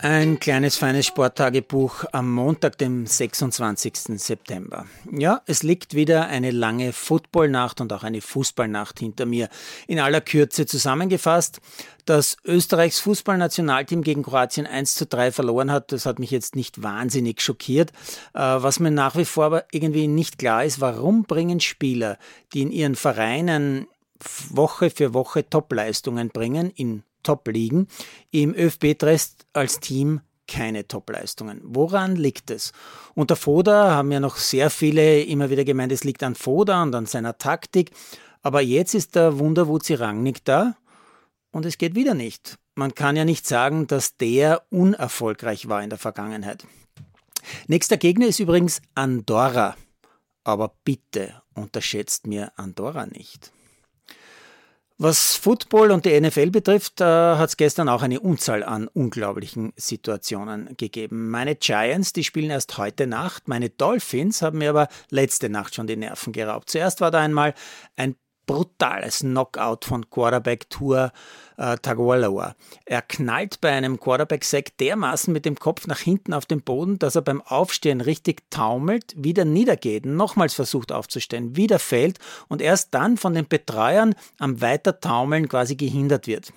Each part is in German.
Ein kleines feines Sporttagebuch am Montag, dem 26. September. Ja, es liegt wieder eine lange Footballnacht und auch eine Fußballnacht hinter mir. In aller Kürze zusammengefasst, dass Österreichs Fußballnationalteam gegen Kroatien 1 zu 3 verloren hat, das hat mich jetzt nicht wahnsinnig schockiert. Äh, was mir nach wie vor aber irgendwie nicht klar ist, warum bringen Spieler, die in ihren Vereinen Woche für Woche Topleistungen bringen, in Top-Ligen. Im ÖFB-Dress als Team keine Top-Leistungen. Woran liegt es? Unter Foda haben ja noch sehr viele immer wieder gemeint, es liegt an Foda und an seiner Taktik. Aber jetzt ist der Wunderwuzi Rangnick da und es geht wieder nicht. Man kann ja nicht sagen, dass der unerfolgreich war in der Vergangenheit. Nächster Gegner ist übrigens Andorra. Aber bitte unterschätzt mir Andorra nicht. Was Football und die NFL betrifft, äh, hat es gestern auch eine Unzahl an unglaublichen Situationen gegeben. Meine Giants, die spielen erst heute Nacht. Meine Dolphins haben mir aber letzte Nacht schon die Nerven geraubt. Zuerst war da einmal ein brutales Knockout von Quarterback Tour äh, Tagovailoa. Er knallt bei einem Quarterback-Sack dermaßen mit dem Kopf nach hinten auf den Boden, dass er beim Aufstehen richtig taumelt, wieder niedergeht, nochmals versucht aufzustehen, wieder fällt und erst dann von den Betreuern am Weitertaumeln quasi gehindert wird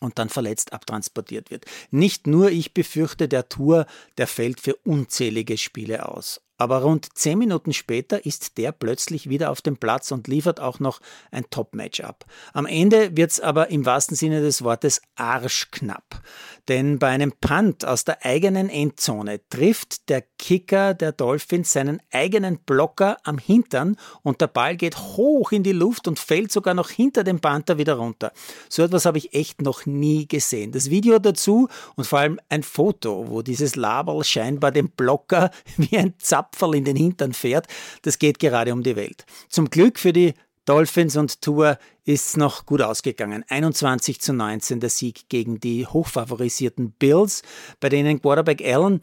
und dann verletzt abtransportiert wird. Nicht nur ich befürchte, der Tour, der fällt für unzählige Spiele aus. Aber rund zehn Minuten später ist der plötzlich wieder auf dem Platz und liefert auch noch ein Top-Match ab. Am Ende wird's aber im wahrsten Sinne des Wortes arschknapp. Denn bei einem Punt aus der eigenen Endzone trifft der Kicker der Dolphins seinen eigenen Blocker am Hintern und der Ball geht hoch in die Luft und fällt sogar noch hinter dem Panther wieder runter. So etwas habe ich echt noch nie gesehen. Das Video dazu und vor allem ein Foto, wo dieses Laberl scheinbar den Blocker wie ein Zapp Apfel in den Hintern fährt, das geht gerade um die Welt. Zum Glück für die Dolphins und Tour ist es noch gut ausgegangen. 21 zu 19 der Sieg gegen die hochfavorisierten Bills, bei denen Quarterback Allen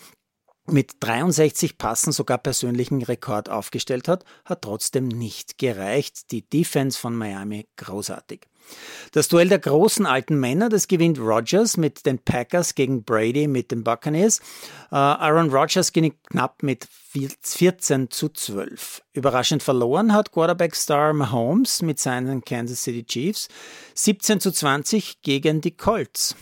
mit 63 Passen sogar persönlichen Rekord aufgestellt hat, hat trotzdem nicht gereicht. Die Defense von Miami großartig. Das Duell der großen alten Männer, das gewinnt Rodgers mit den Packers gegen Brady mit den Buccaneers. Uh, Aaron Rodgers ging knapp mit 14 zu 12. Überraschend verloren hat Quarterback-Star Mahomes mit seinen Kansas City Chiefs 17 zu 20 gegen die Colts.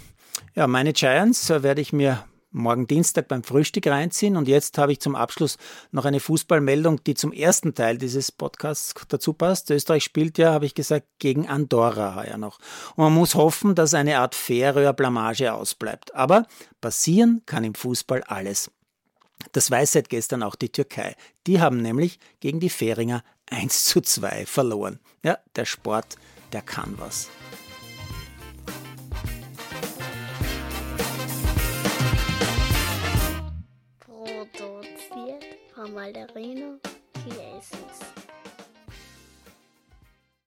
Ja, meine Giants äh, werde ich mir morgen Dienstag beim Frühstück reinziehen. Und jetzt habe ich zum Abschluss noch eine Fußballmeldung, die zum ersten Teil dieses Podcasts dazu passt. Österreich spielt ja, habe ich gesagt, gegen Andorra heuer noch. Und man muss hoffen, dass eine Art Färöer-Blamage ausbleibt. Aber passieren kann im Fußball alles. Das weiß seit gestern auch die Türkei. Die haben nämlich gegen die Färinger 1 zu 2 verloren. Ja, der Sport, der kann was. Malderino. Hier ist es.